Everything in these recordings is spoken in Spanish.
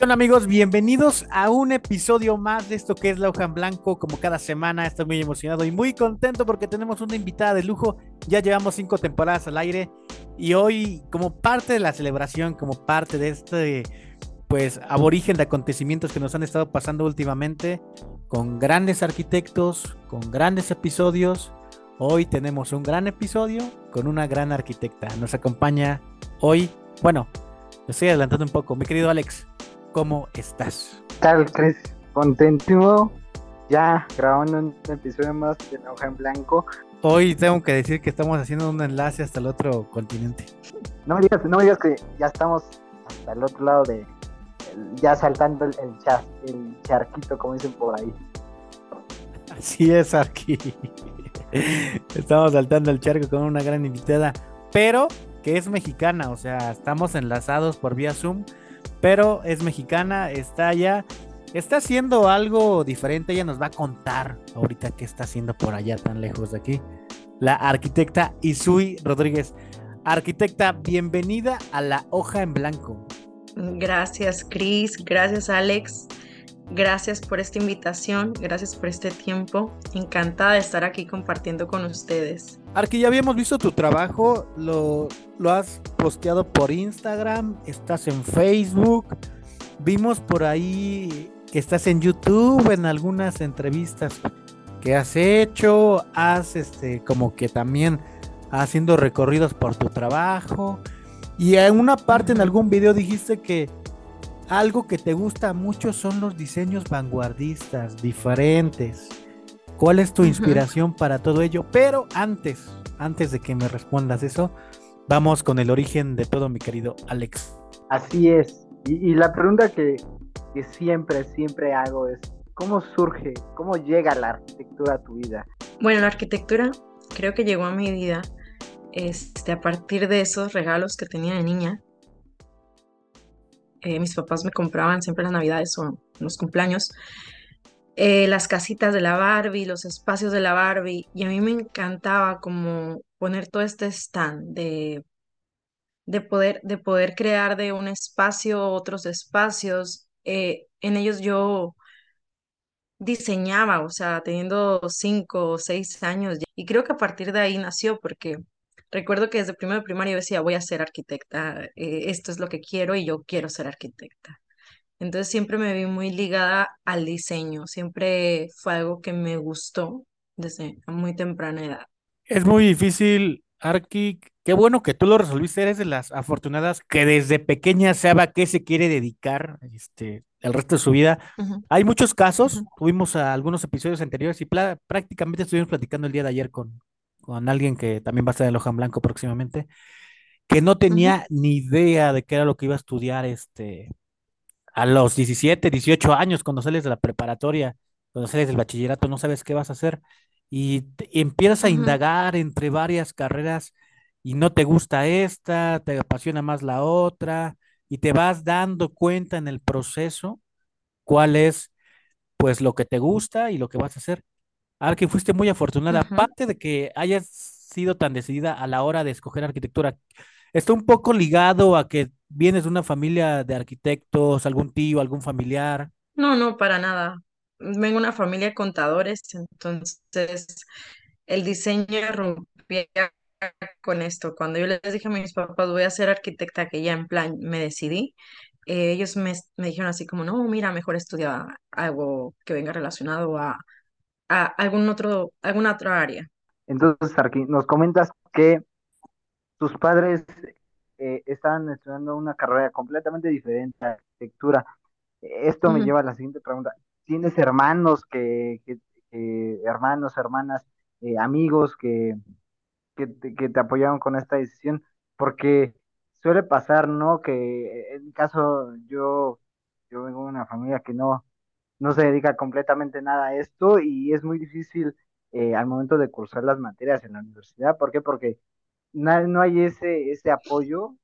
Hola amigos, bienvenidos a un episodio más de esto que es La Hoja en Blanco. Como cada semana estoy muy emocionado y muy contento porque tenemos una invitada de lujo. Ya llevamos cinco temporadas al aire y hoy como parte de la celebración, como parte de este pues aborigen de acontecimientos que nos han estado pasando últimamente, con grandes arquitectos, con grandes episodios. Hoy tenemos un gran episodio con una gran arquitecta. Nos acompaña hoy, bueno, estoy adelantando un poco, mi querido Alex. ¿Cómo estás? ¿Qué tal, Chris? Contentísimo. Ya grabando un episodio más de La Hoja en Blanco. Hoy tengo que decir que estamos haciendo un enlace hasta el otro continente. No me digas, no me digas que ya estamos hasta el otro lado de. ya saltando el, el, char- el charquito, como dicen por ahí. Así es, Arqui. Estamos saltando el charco con una gran invitada, pero que es mexicana, o sea, estamos enlazados por vía Zoom, pero es mexicana, está allá, está haciendo algo diferente, ella nos va a contar ahorita qué está haciendo por allá tan lejos de aquí. La arquitecta Isui Rodríguez. Arquitecta, bienvenida a la hoja en blanco. Gracias, Chris. Gracias, Alex. Gracias por esta invitación. Gracias por este tiempo. Encantada de estar aquí compartiendo con ustedes. Arqui, ya habíamos visto tu trabajo, lo, lo has posteado por Instagram, estás en Facebook, vimos por ahí que estás en YouTube en algunas entrevistas que has hecho, has este como que también haciendo recorridos por tu trabajo y en una parte en algún video dijiste que algo que te gusta mucho son los diseños vanguardistas, diferentes. ¿Cuál es tu inspiración para todo ello? Pero antes, antes de que me respondas eso, vamos con el origen de todo, mi querido Alex. Así es. Y, y la pregunta que, que siempre, siempre hago es: ¿cómo surge, cómo llega la arquitectura a tu vida? Bueno, la arquitectura creo que llegó a mi vida este, a partir de esos regalos que tenía de niña. Eh, mis papás me compraban siempre las navidades o los cumpleaños eh, las casitas de la Barbie, los espacios de la Barbie, y a mí me encantaba como poner todo este stand de, de poder, de poder crear de un espacio otros espacios. eh, en ellos yo diseñaba, o sea, teniendo cinco o seis años, y creo que a partir de ahí nació, porque recuerdo que desde primero de primaria yo decía, voy a ser arquitecta, eh, esto es lo que quiero y yo quiero ser arquitecta. Entonces siempre me vi muy ligada al diseño, siempre fue algo que me gustó desde muy temprana edad. Es muy difícil, Arki. Qué bueno que tú lo resolviste. Eres de las afortunadas que desde pequeña sabe a qué se quiere dedicar este, el resto de su vida. Hay muchos casos, tuvimos a algunos episodios anteriores y prácticamente estuvimos platicando el día de ayer con, con alguien que también va a estar en Lojan Blanco próximamente, que no tenía ni idea de qué era lo que iba a estudiar este, a los 17, 18 años, cuando sales de la preparatoria, cuando sales del bachillerato, no sabes qué vas a hacer y, te- y empiezas a indagar entre varias carreras y no te gusta esta, te apasiona más la otra y te vas dando cuenta en el proceso cuál es pues lo que te gusta y lo que vas a hacer. Ahora que fuiste muy afortunada, aparte de que hayas sido tan decidida a la hora de escoger arquitectura, está un poco ligado a que vienes de una familia de arquitectos, algún tío, algún familiar. No, no, para nada. Vengo de una familia de contadores, entonces el diseño rompía con esto. Cuando yo les dije a mis papás, voy a ser arquitecta, que ya en plan me decidí, eh, ellos me, me dijeron así como, no, mira, mejor estudia algo que venga relacionado a, a algún otro, alguna otra área. Entonces, Arqui, nos comentas que tus padres eh, estaban estudiando una carrera completamente diferente a arquitectura. Esto me lleva a la siguiente pregunta. ¿Tienes hermanos que, que- que- hermanos, hermanas, eh, amigos que, que te apoyaron con esta decisión? Porque suele pasar, ¿no? Que en mi caso yo, yo vengo de una familia que no, no se dedica completamente nada a esto y es muy difícil eh, al momento de cursar las materias en la universidad. ¿Por qué? Porque na- no hay ese, ese apoyo.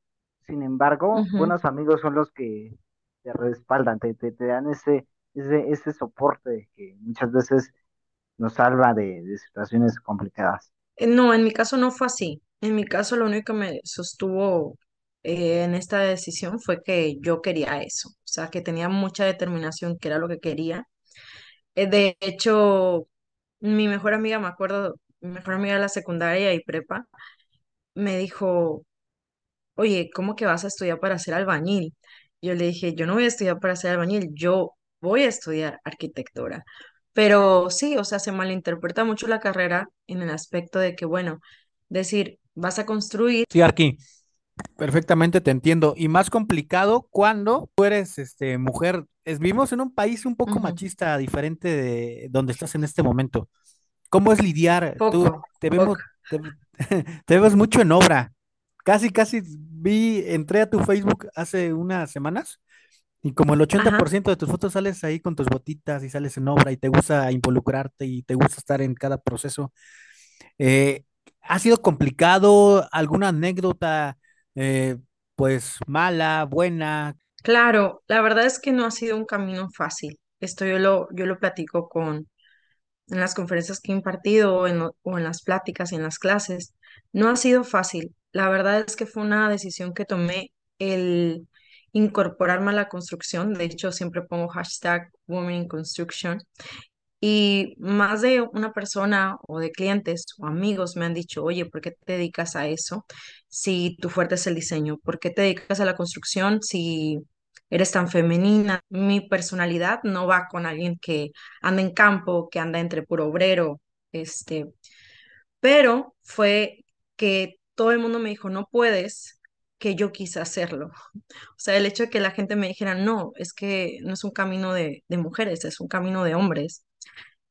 Sin embargo, buenos amigos son los que te respaldan, te, te, te dan ese, ese, ese soporte que muchas veces nos salva de, de situaciones complicadas. Eh, No, en mi caso no fue así. En mi caso lo único que me sostuvo eh, en esta decisión fue que yo quería eso, o sea, que tenía mucha determinación, que era lo que quería. Eh, de hecho, mi mejor amiga, me acuerdo, mi mejor amiga de la secundaria y prepa, me dijo, oye, ¿cómo que vas a estudiar para ser albañil? Yo le dije, yo no voy a estudiar para ser albañil, yo voy a estudiar arquitectura. Pero sí, o sea, se malinterpreta mucho la carrera en el aspecto de que, bueno, decir, vas a construir. Sí, Arqui, perfectamente te entiendo. Y más complicado cuando tú eres este, mujer. Es, vivimos en un país un poco machista, diferente de donde estás en este momento. ¿Cómo es lidiar? Tú te vemos, te, te vemos mucho en obra. Casi, casi vi, entré a tu Facebook hace unas semanas y como el ochenta por Ajá. ciento de tus fotos sales ahí con tus botitas y sales en obra y te gusta involucrarte y te gusta estar en cada proceso. Eh, ¿ha sido complicado? ¿Alguna anécdota, eh, pues mala, buena? Claro, la verdad es que no ha sido un camino fácil. Esto yo lo, yo lo platico con, en las conferencias que he impartido o en, o en las pláticas y en las clases. No ha sido fácil. La verdad es que fue una decisión que tomé el incorporarme a la construcción. De hecho, siempre pongo hashtag Women in Construction. Y más de una persona o de clientes o amigos me han dicho, oye, ¿por qué te dedicas a eso si tu fuerte es el diseño? ¿Por qué te dedicas a la construcción si eres tan femenina? Mi personalidad no va con alguien que anda en campo, que anda entre puro obrero, este, pero fue que todo el mundo me dijo, no puedes, que yo quise hacerlo. O sea, el hecho de que la gente me dijera, no, es que no es un camino de, mujeres, es un camino de hombres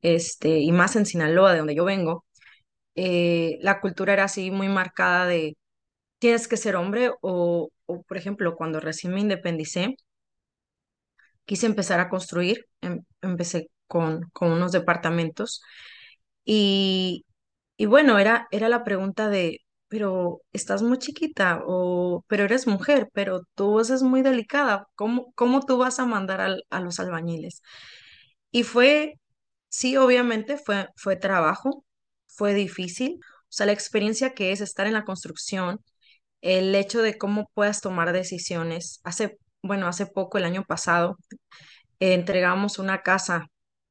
este, y más en Sinaloa, de donde yo vengo, eh, la cultura era así muy marcada de tienes que ser hombre o, o, por ejemplo, cuando recién me independicé, quise empezar a construir, em- empecé con, con unos departamentos y, y bueno, era, era la pregunta de, pero estás muy chiquita o, pero eres mujer, pero tu voz es muy delicada, ¿cómo, cómo tú vas a mandar al- a los albañiles? Y fue, sí, obviamente fue, fue trabajo, fue difícil. O sea, la experiencia que es estar en la construcción, el hecho de cómo puedas tomar decisiones. Hace, bueno, hace poco, el año pasado, entregamos una casa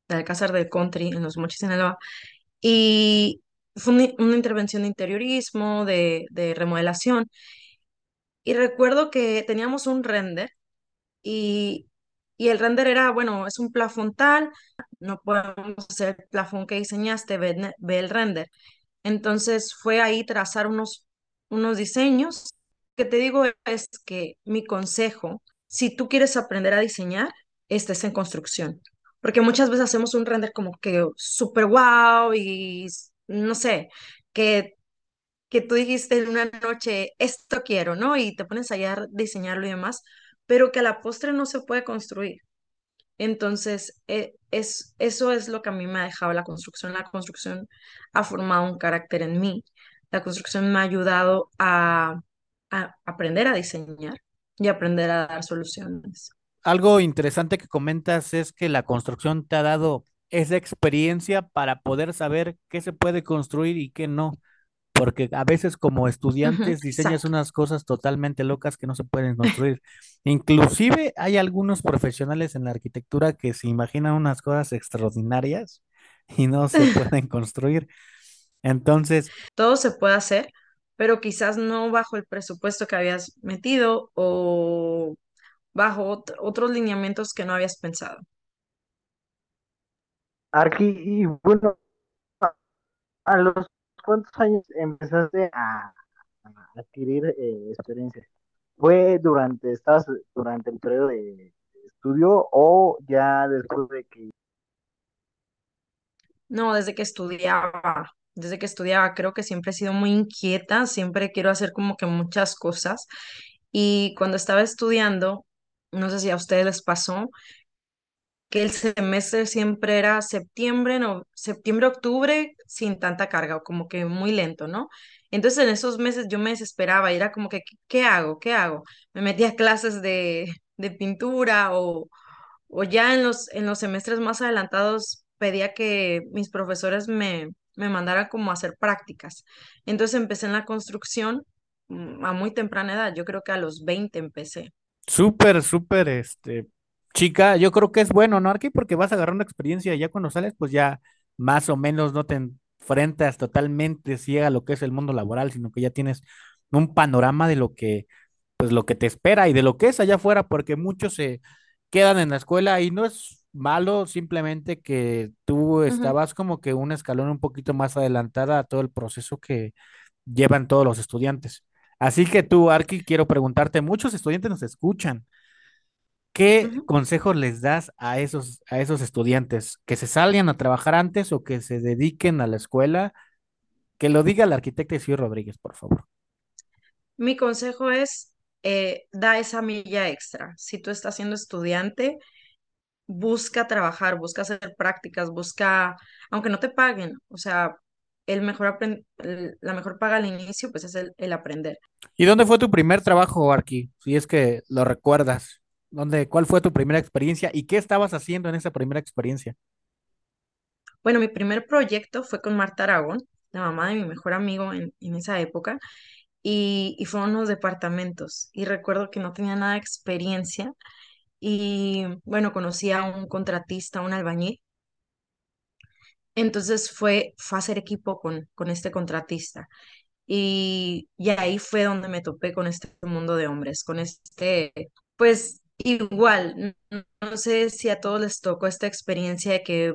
de Alcázar del Country en Los Mochis, Sinaloa, y fue una, intervención de interiorismo, de, de remodelación. Y recuerdo que teníamos un render y, y el render era, bueno, es un plafón tal, no podemos hacer el plafón que diseñaste, ve, ve el render. Entonces fue ahí trazar unos, unos diseños. que te digo es que mi consejo, si tú quieres aprender a diseñar, estés en construcción. Porque muchas veces hacemos un render como que súper wow y no sé, que que tú dijiste en una noche, esto quiero, ¿no? Y te pones allá a diseñarlo y demás, pero que a la postre no se puede construir. Entonces, eh, es, eso es lo que a mí me ha dejado la construcción. La construcción ha formado un carácter en mí. La construcción me ha ayudado a, a aprender a diseñar y aprender a dar soluciones. Algo interesante que comentas es que la construcción te ha dado esa experiencia para poder saber qué se puede construir y qué no. porque a veces como estudiantes diseñas exacto. unas cosas totalmente locas que no se pueden construir. Inclusive hay algunos profesionales en la arquitectura que se imaginan unas cosas extraordinarias y no se pueden construir. Entonces, Todo se puede hacer, pero quizás no bajo el presupuesto que habías metido o bajo ot- otros lineamientos que no habías pensado. Arqui, y bueno, a los cuántos años empezaste a, a adquirir eh, experiencia? ¿Fue durante, estabas durante el periodo de estudio o ya después de que No, desde que estudiaba, desde que estudiaba, creo que siempre he sido muy inquieta, siempre quiero hacer como que muchas cosas. Y cuando estaba estudiando, no sé si a ustedes les pasó, que el semestre siempre era septiembre, no, septiembre, octubre, sin tanta carga, o como que muy lento, ¿no? Entonces en esos meses yo me desesperaba y era como que, ¿qué hago? ¿Qué hago? Me metía a clases de, de pintura o, o ya en los, en los semestres más adelantados pedía que mis profesores me, me mandaran como a hacer prácticas. Entonces empecé en la construcción mm, a muy temprana edad, yo creo que a los 20 empecé. Súper, súper, este, chica, yo creo que es bueno, ¿no, Arqui? Porque vas agarrando experiencia y ya cuando sales, pues ya más o menos no te enfrentas totalmente ciega a lo que es el mundo laboral, sino que ya tienes un panorama de lo que, pues lo que te espera y de lo que es allá afuera, porque muchos se quedan en la escuela y no es malo, simplemente que tú estabas como que un escalón un poquito más adelantada a todo el proceso que llevan todos los estudiantes. Así que tú, Arki, quiero preguntarte, muchos estudiantes nos escuchan. ¿Qué ujú. consejos les das a esos, a esos estudiantes? ¿Que se salgan a trabajar antes o que se dediquen a la escuela? Que lo diga el arquitecto Isidro Rodríguez, por favor. Mi consejo es, eh, da esa milla extra. Si tú estás siendo estudiante, busca trabajar, busca hacer prácticas, busca, aunque no te paguen, o sea, el mejor el- la mejor paga al inicio, pues es el, el aprender. ¿Y dónde fue tu primer trabajo, Arki? Si es que lo recuerdas. ¿Dónde, cuál fue tu primera experiencia y qué estabas haciendo en esa primera experiencia? Bueno, mi primer proyecto fue con Marta Aragón, la mamá de mi mejor amigo en, en esa época, y, y fueron unos departamentos. Y recuerdo que no tenía nada de experiencia y bueno, conocí a un contratista, un albañil. Entonces fue, hacer equipo con, con este contratista. Y, y ahí fue donde me topé con este mundo de hombres, con este, pues igual, no sé si a todos les tocó esta experiencia de que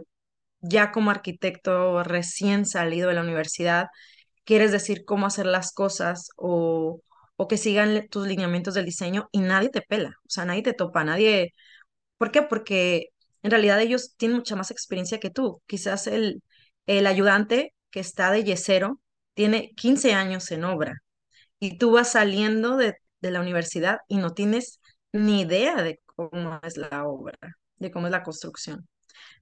ya como arquitecto recién salido de la universidad, quieres decir cómo hacer las cosas o, o que sigan tus lineamientos del diseño y nadie te pela, o sea, nadie te topa, nadie, ¿por qué? Porque en realidad ellos tienen mucha más experiencia que tú. Quizás el, el ayudante que está de yesero tiene 15 años en obra y tú vas saliendo de, de la universidad y no tienes ni idea de cómo es la obra, de cómo es la construcción.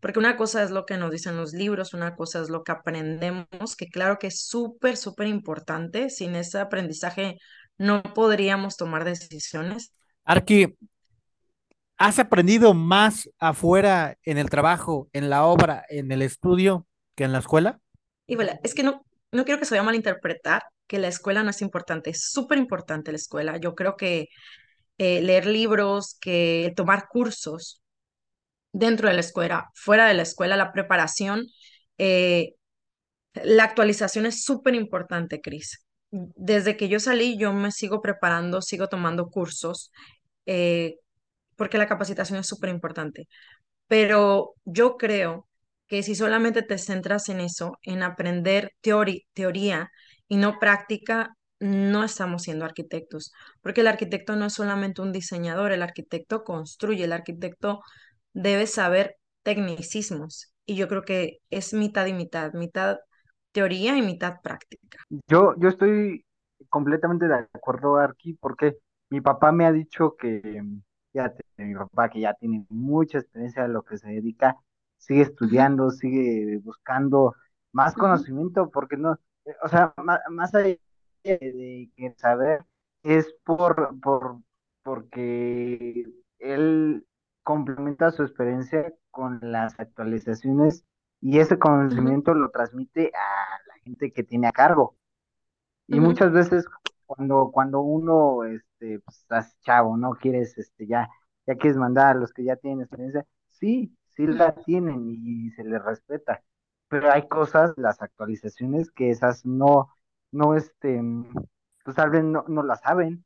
Porque una cosa es lo que nos dicen los libros, una cosa es lo que aprendemos, que claro que es súper, súper importante. Sin ese aprendizaje no podríamos tomar decisiones. Arki, ¿has aprendido más afuera en el trabajo, en la obra, en el estudio que en la escuela? Y bueno, es que no, no quiero que se vaya a malinterpretar que la escuela no es importante, es súper importante la escuela. Yo creo que eh, leer libros, que tomar cursos dentro de la escuela, fuera de la escuela, la preparación, eh, la actualización es súper importante, Cris. Desde que yo salí, yo me sigo preparando, sigo tomando cursos, eh, porque la capacitación es súper importante. Pero yo creo que si solamente te centras en eso, en aprender teoría y no práctica, no estamos siendo arquitectos, porque el arquitecto no es solamente un diseñador, el arquitecto construye, el arquitecto debe saber tecnicismos y yo creo que es mitad y mitad, mitad teoría y mitad práctica. yo, yo estoy completamente de acuerdo, Arqui, porque mi papá me ha dicho que, ya mi papá que ya tiene mucha experiencia a lo que se dedica, sigue estudiando, sigue buscando más conocimiento, porque no, eh, o sea, ma- más, allá de que saber, es por, por, porque él complementa su experiencia con las actualizaciones y ese conocimiento lo transmite a la gente que tiene a cargo. Y muchas veces cuando, cuando uno, este, pues, estás chavo, ¿no? Quieres, este, ya, ya quieres mandar a los que ya tienen experiencia, sí, sí la tienen y se les respeta, pero hay cosas, las actualizaciones, que esas no, no, este, pues tal vez no, no las saben,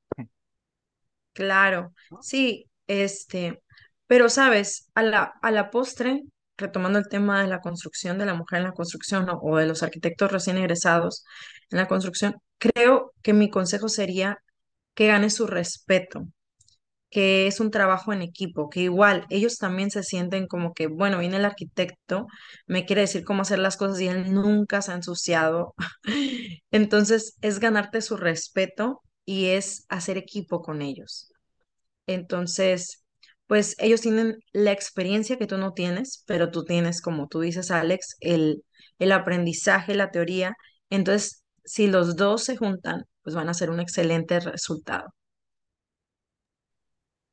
Claro, sí, Este, pero sabes, a la, a la postre, retomando el tema de la construcción de la mujer en la construcción o de los arquitectos recién egresados en la construcción, creo que mi consejo sería que gane su respeto, que es un trabajo en equipo, que igual ellos también se sienten como que, bueno, viene el arquitecto, me quiere decir cómo hacer las cosas y él nunca se ha ensuciado. Entonces es ganarte su respeto y es hacer equipo con ellos. Entonces, pues ellos tienen la experiencia que tú no tienes, pero tú tienes, como tú dices, Alex, el, el aprendizaje, la teoría. Entonces, si los dos se juntan, pues van a ser un excelente resultado.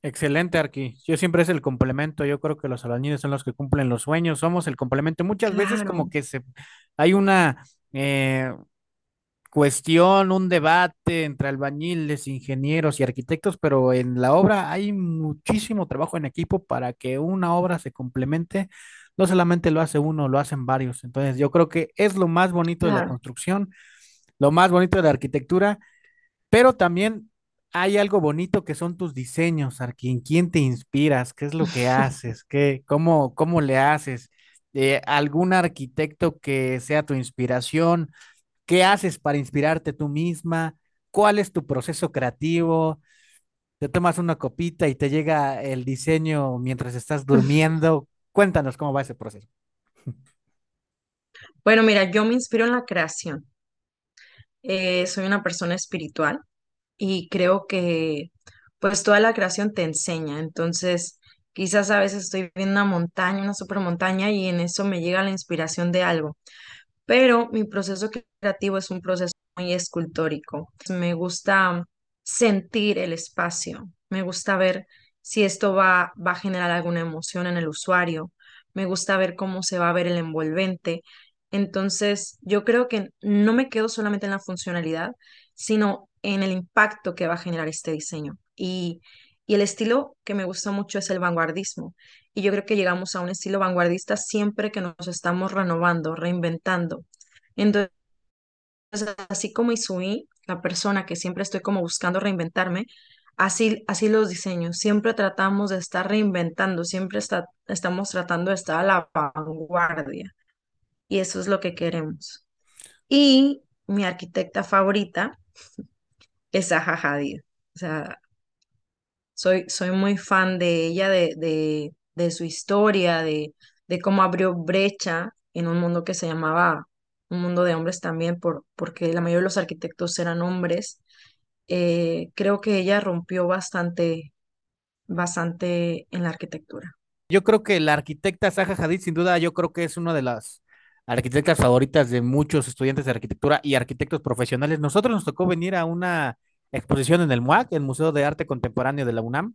Excelente, Arqui. Yo siempre es el complemento. Yo creo que los albañiles son los que cumplen los sueños. Somos el complemento. Muchas veces como que se hay una eh, cuestión, un debate entre albañiles, ingenieros y arquitectos, pero en la obra hay muchísimo trabajo en equipo para que una obra se complemente. No solamente lo hace uno, lo hacen varios. Entonces, yo creo que es lo más bonito de la claro. construcción, lo más bonito de la arquitectura pero también hay algo bonito que son tus diseños, Arqui, ¿en quién te inspiras? ¿Qué es lo que haces? ¿Qué, cómo, cómo le haces? Eh, ¿algún arquitecto que sea tu inspiración? ¿Qué haces para inspirarte tú misma? ¿Cuál es tu proceso creativo? ¿Te tomas una copita y te llega el diseño mientras estás durmiendo? Cuéntanos cómo va ese proceso. Bueno, mira, yo me inspiro en la creación. Eh, soy una persona espiritual y creo que pues toda la creación te enseña. Entonces, quizás a veces estoy viendo una montaña, una super montaña y en eso me llega la inspiración de algo. Pero mi proceso creativo es un proceso muy escultórico. Me gusta sentir el espacio, me gusta ver si esto va, va a generar alguna emoción en el usuario, me gusta ver cómo se va a ver el envolvente. Entonces, yo creo que no me quedo solamente en la funcionalidad, sino en el impacto que va a generar este diseño. Y, y el estilo que me gusta mucho es el vanguardismo. Y yo creo que llegamos a un estilo vanguardista siempre que nos estamos renovando, reinventando. Entonces, así como Isui, la persona que siempre estoy como buscando reinventarme, así, así los diseños. Siempre tratamos de estar reinventando, siempre está, estamos tratando de estar a la vanguardia. Y eso es lo que queremos. Y mi arquitecta favorita es Zaha Hadid. O sea, Soy, soy muy fan de ella, de, de, de su historia, de, de cómo abrió brecha en un mundo que se llamaba un mundo de hombres también, por, porque la mayoría de los arquitectos eran hombres. Eh, creo que ella rompió bastante, bastante en la arquitectura. Yo creo que la arquitecta Zaha Hadid, sin duda, yo creo que es una de las arquitectas favoritas de muchos estudiantes de arquitectura y arquitectos profesionales. Nosotros nos tocó venir a una exposición en el MUAC, el Museo de Arte Contemporáneo de la UNAM,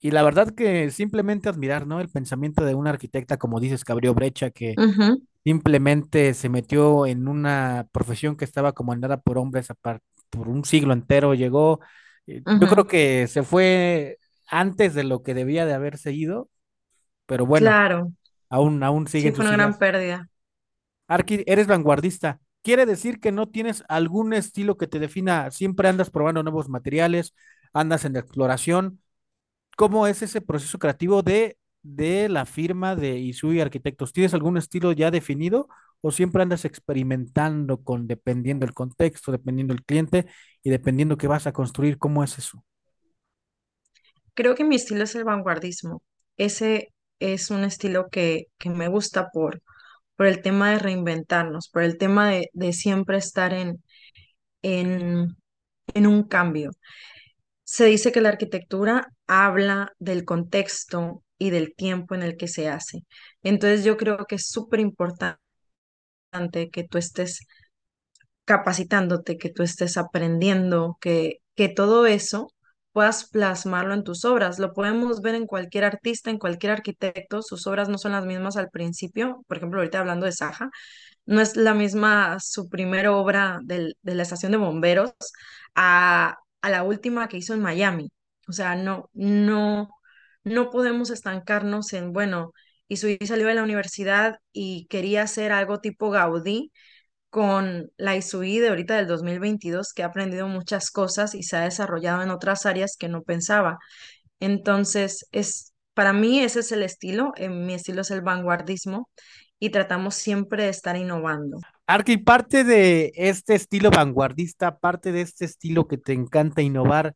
y la verdad que simplemente admirar, ¿no? El pensamiento de una arquitecta, como dices, que abrió brecha, que simplemente se metió en una profesión que estaba comandada por hombres por un siglo entero, llegó, eh, yo creo que se fue antes de lo que debía de haber seguido, pero bueno, Claro, aún, aún sí, siguen fue una gran ideas. pérdida. Arqui, eres vanguardista. Quiere decir que no tienes algún estilo que te defina, siempre andas probando nuevos materiales, andas en la exploración. ¿Cómo es ese proceso creativo de, de la firma de Isui Arquitectos? ¿Tienes algún estilo ya definido o siempre andas experimentando con dependiendo el contexto, dependiendo el cliente y dependiendo qué vas a construir? ¿Cómo es eso? Creo que mi estilo es el vanguardismo. Ese es un estilo que, que me gusta por, por el tema de reinventarnos, por el tema de, siempre estar en, en, en un cambio. Se dice que la arquitectura habla del contexto y del tiempo en el que se hace. Entonces yo creo que es súper importante que tú estés capacitándote, que tú estés aprendiendo, que, que todo eso puedas plasmarlo en tus obras. Lo podemos ver en cualquier artista, en cualquier arquitecto. Sus obras no son las mismas al principio. Por ejemplo, ahorita hablando de Saja, no es la misma su primera obra del- de la estación de bomberos a, a la última que hizo en Miami. O sea, no, no, no podemos estancarnos en, bueno, y su salió de la universidad y quería hacer algo tipo Gaudí con la ISUI de ahorita del 2022, que ha aprendido muchas cosas y se ha desarrollado en otras áreas que no pensaba. Entonces, es, para mí ese es el estilo, mi estilo es el vanguardismo y tratamos siempre de estar innovando. Arki, parte de este estilo vanguardista, parte de este estilo que te encanta innovar,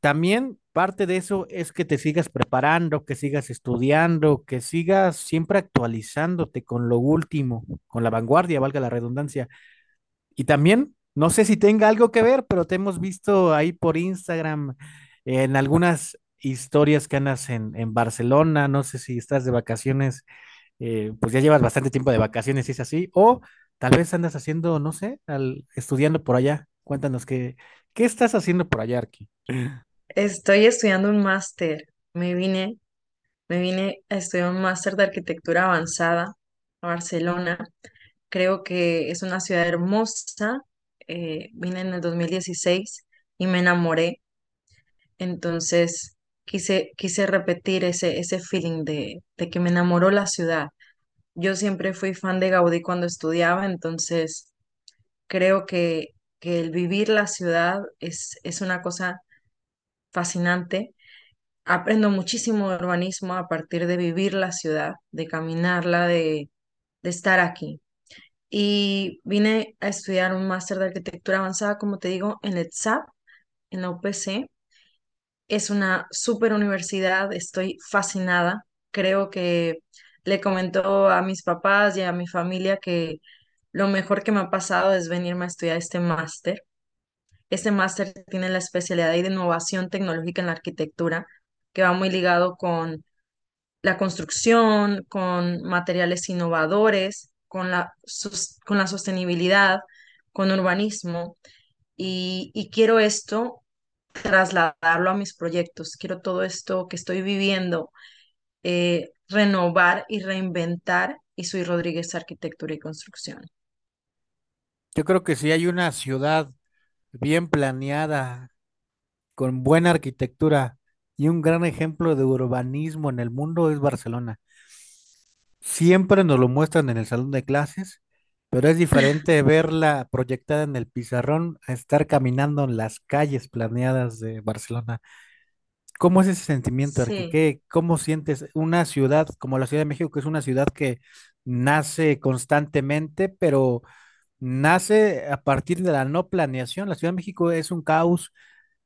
también parte de eso es que te sigas preparando, que sigas estudiando, que sigas siempre actualizándote con lo último, con la vanguardia, valga la redundancia. Y también, no sé si tenga algo que ver, pero te hemos visto ahí por Instagram en algunas historias que andas en, en Barcelona, no sé si estás de vacaciones, eh, pues ya llevas bastante tiempo de vacaciones, si es así, o tal vez andas haciendo, no sé, al, estudiando por allá. Cuéntanos qué, qué estás haciendo por allá, Arki. Estoy estudiando un máster. Me vine, me vine a estudiar un máster de arquitectura avanzada a Barcelona. Creo que es una ciudad hermosa. eh, vine en el 2016 y me enamoré. Entonces quise, quise repetir ese, ese feeling de, de que me enamoró la ciudad. Yo siempre fui fan de Gaudí cuando estudiaba, entonces creo que, que el vivir la ciudad es, es una cosa fascinante. Aprendo muchísimo de urbanismo a partir de vivir la ciudad, de caminarla, de, de estar aquí. Y vine a estudiar un máster de arquitectura avanzada, como te digo, en ETSAP, en la UPC. Es una super universidad, estoy fascinada. Creo que le comentó a mis papás y a mi familia que lo mejor que me ha pasado es venirme a estudiar este máster. Este máster tiene la especialidad de innovación tecnológica en la arquitectura, que va muy ligado con la construcción, con materiales innovadores, con la, con la sostenibilidad, con urbanismo. Y quiero esto trasladarlo a mis proyectos. Quiero todo esto que estoy viviendo, eh, renovar y reinventar. Y soy Rodríguez Arquitectura y Construcción. Yo creo que si hay una ciudad bien planeada, con buena arquitectura y un gran ejemplo de urbanismo en el mundo, es Barcelona. Siempre nos lo muestran en el salón de clases, pero es diferente verla proyectada en el pizarrón a estar caminando en las calles planeadas de Barcelona. ¿Cómo es ese sentimiento, Arqui? Sí, ¿Qué, cómo sientes una ciudad como la Ciudad de México, que es una ciudad que nace constantemente, pero nace a partir de la no planeación? La Ciudad de México es un caos.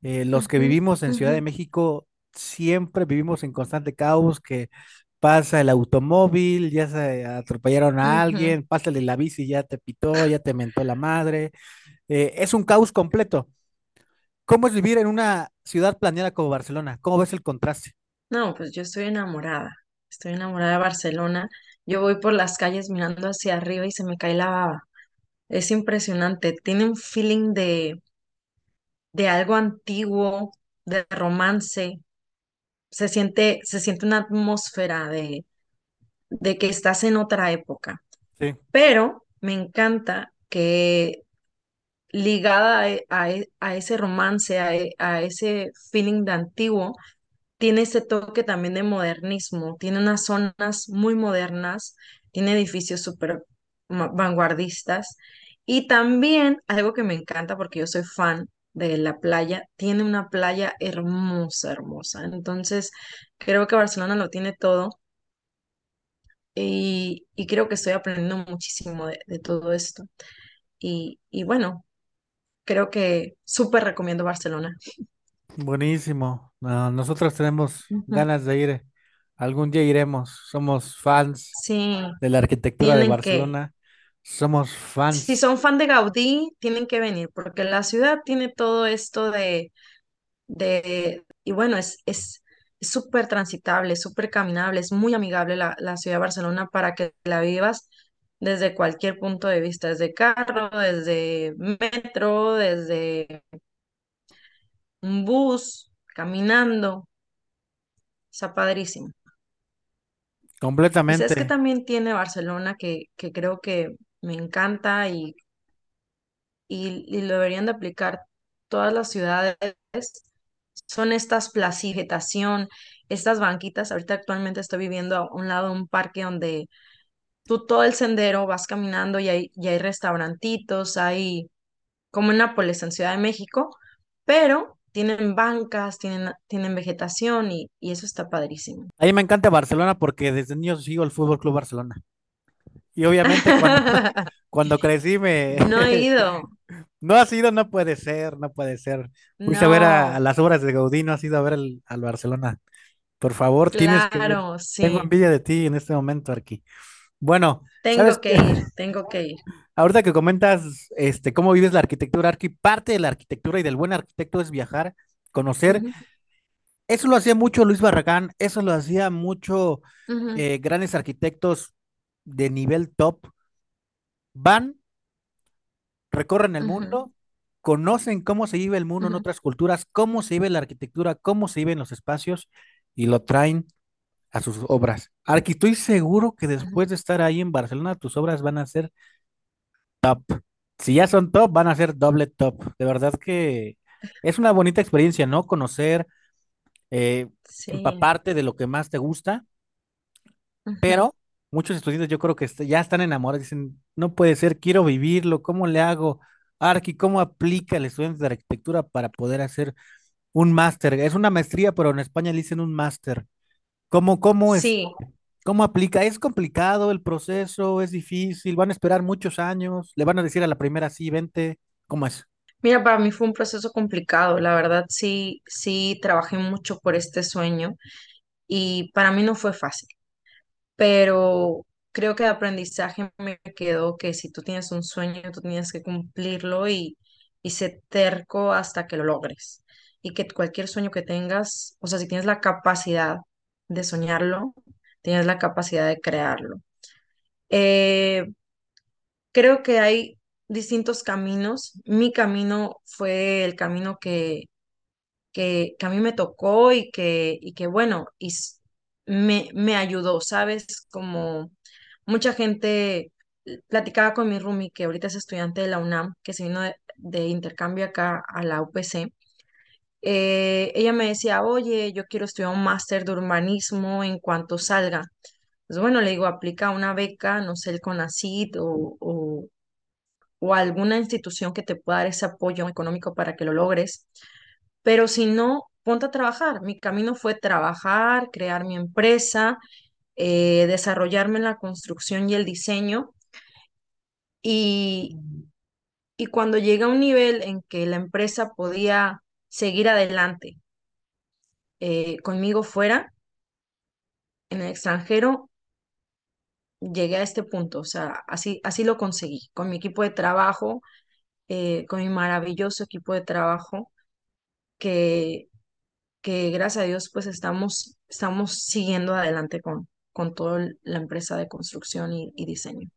eh, los que vivimos en Ciudad de México siempre vivimos en constante caos, que pasa el automóvil, ya se atropellaron a alguien, pásale la bici, ya te pitó, ya te mentó la madre. eh, es un caos completo. ¿Cómo es vivir en una ciudad planeada como Barcelona? ¿Cómo ves el contraste? No, pues yo estoy enamorada. Estoy enamorada de Barcelona. Yo voy por las calles mirando hacia arriba y se me cae la baba. Es impresionante. Tiene un feeling de, de algo antiguo, de romance. Se siente, se siente una atmósfera de, de que estás en otra época. Sí, Pero me encanta que ligada a, a e- a ese romance, a, e- a ese feeling de antiguo, tiene ese toque también de modernismo, tiene unas zonas muy modernas, tiene edificios súper vanguardistas. Y también algo que me encanta porque yo soy fan de la playa, tiene una playa hermosa, hermosa. Entonces, creo que Barcelona lo tiene todo y, y creo que estoy aprendiendo muchísimo de, de todo esto. Y, y bueno, creo que súper recomiendo Barcelona. buenísimo. No, nosotros tenemos ganas de ir. Algún día iremos. Somos fans Sí, de la arquitectura de tienen. Barcelona. Somos Si fans. son fan de Gaudí, tienen que venir, porque la ciudad tiene todo esto de, de, y bueno, es, es, es súper transitable, súper caminable, es muy amigable la, la ciudad de Barcelona para que la vivas desde cualquier punto de vista, desde carro, desde metro, desde un bus, caminando, está padrísimo. ¿Y sabes qué Completamente. también tiene Barcelona que, que creo que me encanta y, y, lo deberían de aplicar todas las ciudades? Son estas plazas, estas banquitas. Ahorita actualmente estoy viviendo a un lado de un parque donde tú todo el sendero vas caminando y hay, y hay restaurantitos, hay como en Nápoles, en Ciudad de México, pero tienen bancas, tienen, tienen vegetación y, y eso está padrísimo. A mí me encanta Barcelona porque desde niño sigo el Fútbol Club Barcelona. Y obviamente cuando, cuando crecí me... No he ido. No has ido, no puede ser, no puede ser. Fuiste a ver a, las obras de Gaudí, no has ido a ver el- al Barcelona. Por favor, tienes que claro, Tengo sí. envidia de ti en este momento, Arqui. Bueno, ¿sabes Tengo que ir, tengo que ir. Ahorita que comentas este, cómo vives la arquitectura, Arqui, parte de la arquitectura y del buen arquitecto es viajar, conocer. Eso lo hacía mucho Luis Barragán, eso lo hacía mucho eh, grandes arquitectos de nivel top. Van, recorren el mundo, conocen cómo se vive el mundo en otras culturas, cómo se vive la arquitectura, cómo se viven los espacios y lo traen a sus obras. Arqui, estoy seguro que después de estar ahí en Barcelona, tus obras van a ser top. Si ya son top, van a ser doble top. De verdad que es una bonita experiencia, ¿no? Conocer, eh, Sí. empaparte de lo que más te gusta, pero muchos estudiantes yo creo que ya están enamorados, dicen, no puede ser, quiero vivirlo, ¿cómo le hago? Arqui, ¿cómo aplica el estudiante de arquitectura para poder hacer un máster? Es una maestría, pero en España le dicen un máster. ¿Cómo, cómo es, Sí. cómo aplica? ¿Es complicado el proceso? ¿Es difícil? ¿Van a esperar muchos años? ¿Le van a decir a la primera sí, vente? ¿Cómo es? Mira, para mí fue un proceso complicado. La verdad, sí, sí, trabajé mucho por este sueño y para mí no fue fácil. Pero creo que de aprendizaje me quedó que si tú tienes un sueño, tú tienes que cumplirlo y, y ser terco hasta que lo logres. Y que cualquier sueño que tengas, o sea, si tienes la capacidad de soñarlo, tienes la capacidad de crearlo. Eh, creo que hay distintos caminos. Mi camino fue el camino que que, a mí me tocó y que, y que bueno, y me, me ayudó, ¿sabes? Como mucha gente eh, platicaba con mi roomie, que ahorita es estudiante de la UNAM, que se vino de, de intercambio acá a la UPC. eh, ella me decía, oye, yo quiero estudiar un máster de urbanismo en cuanto salga. Pues bueno, le digo, aplica una beca, no sé, el CONACYT o, o, o alguna institución que te pueda dar ese apoyo económico para que lo logres. Pero si no, ponte a trabajar. Mi camino fue trabajar, crear mi empresa, eh, desarrollarme en la construcción y el diseño. Y, y cuando llegué a un nivel en que la empresa podía seguir adelante eh, conmigo fuera, en el extranjero, llegué a este punto. O sea, así, así lo conseguí, con mi equipo de trabajo, eh, con mi maravilloso equipo de trabajo, que que gracias a Dios pues estamos, estamos siguiendo adelante con, con toda la empresa de construcción y, y diseño.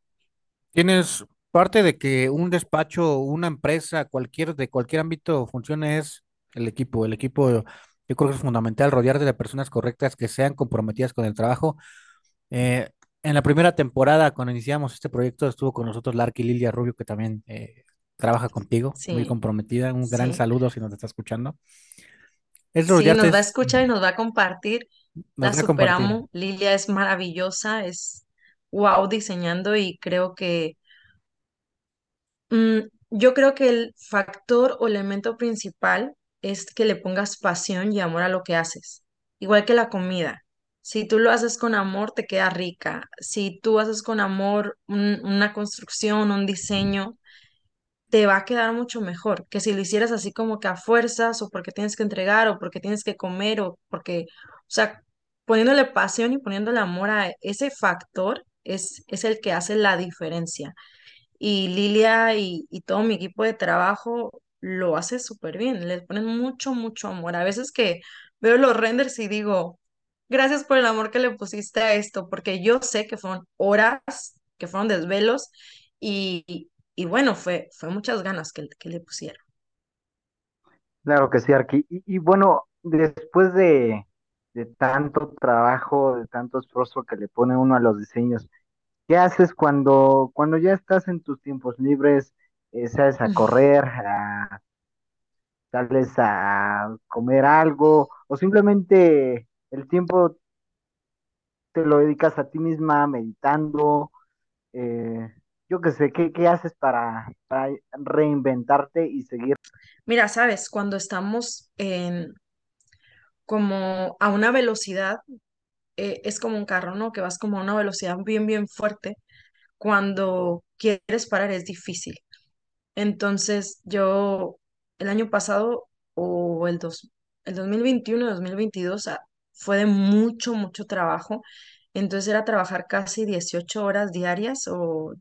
Tienes parte de que un despacho, una empresa, cualquier, de cualquier ámbito funcione es el equipo. El equipo, yo creo que es fundamental rodear de personas correctas que sean comprometidas con el trabajo. Eh, en la primera temporada, cuando iniciamos este proyecto, estuvo con nosotros Larky Lilia Rubio, que también eh, trabaja contigo, muy comprometida. Un gran sí. saludo si nos está escuchando. Es Sí, nos va a es- escuchar y nos va a compartir. nos La va a compartir. superamo. Lilia es maravillosa, es wow diseñando y creo que Mm, yo creo que el factor o elemento principal es que le pongas pasión y amor a lo que haces, igual que la comida. Si tú lo haces con amor, te queda rica. Si tú haces con amor un- una construcción, un diseño, te va a quedar mucho mejor que si lo hicieras así como que a fuerzas o porque tienes que entregar o porque tienes que comer o porque, o sea, poniéndole pasión y poniéndole amor a ese factor es, es el que hace la diferencia y Lilia y, y todo mi equipo de trabajo lo hace súper bien, le ponen mucho, mucho amor. A veces que veo los renders y digo, gracias por el amor que le pusiste a esto, porque yo sé que fueron horas, que fueron desvelos y, y bueno, fue, fue muchas ganas que, que le pusieron. Claro que sí, Arqui. Y, y bueno, después de, de tanto trabajo, de tanto esfuerzo que le pone uno a los diseños, ¿qué haces cuando, cuando ya estás en tus tiempos libres? Eh, ¿sales a correr, a- sales a comer algo o simplemente el tiempo te lo dedicas a ti misma meditando? Eh, yo qué sé, ¿qué, qué haces para, para reinventarte y seguir? Mira, sabes, cuando estamos en como a una velocidad, eh, es como un carro, ¿no? Que vas como a una velocidad bien, bien fuerte. Cuando quieres parar es difícil. Entonces, yo el año pasado o el, dos, el 2021, 2022 ah, fue de mucho, mucho trabajo. Entonces era trabajar casi 18 horas diarias o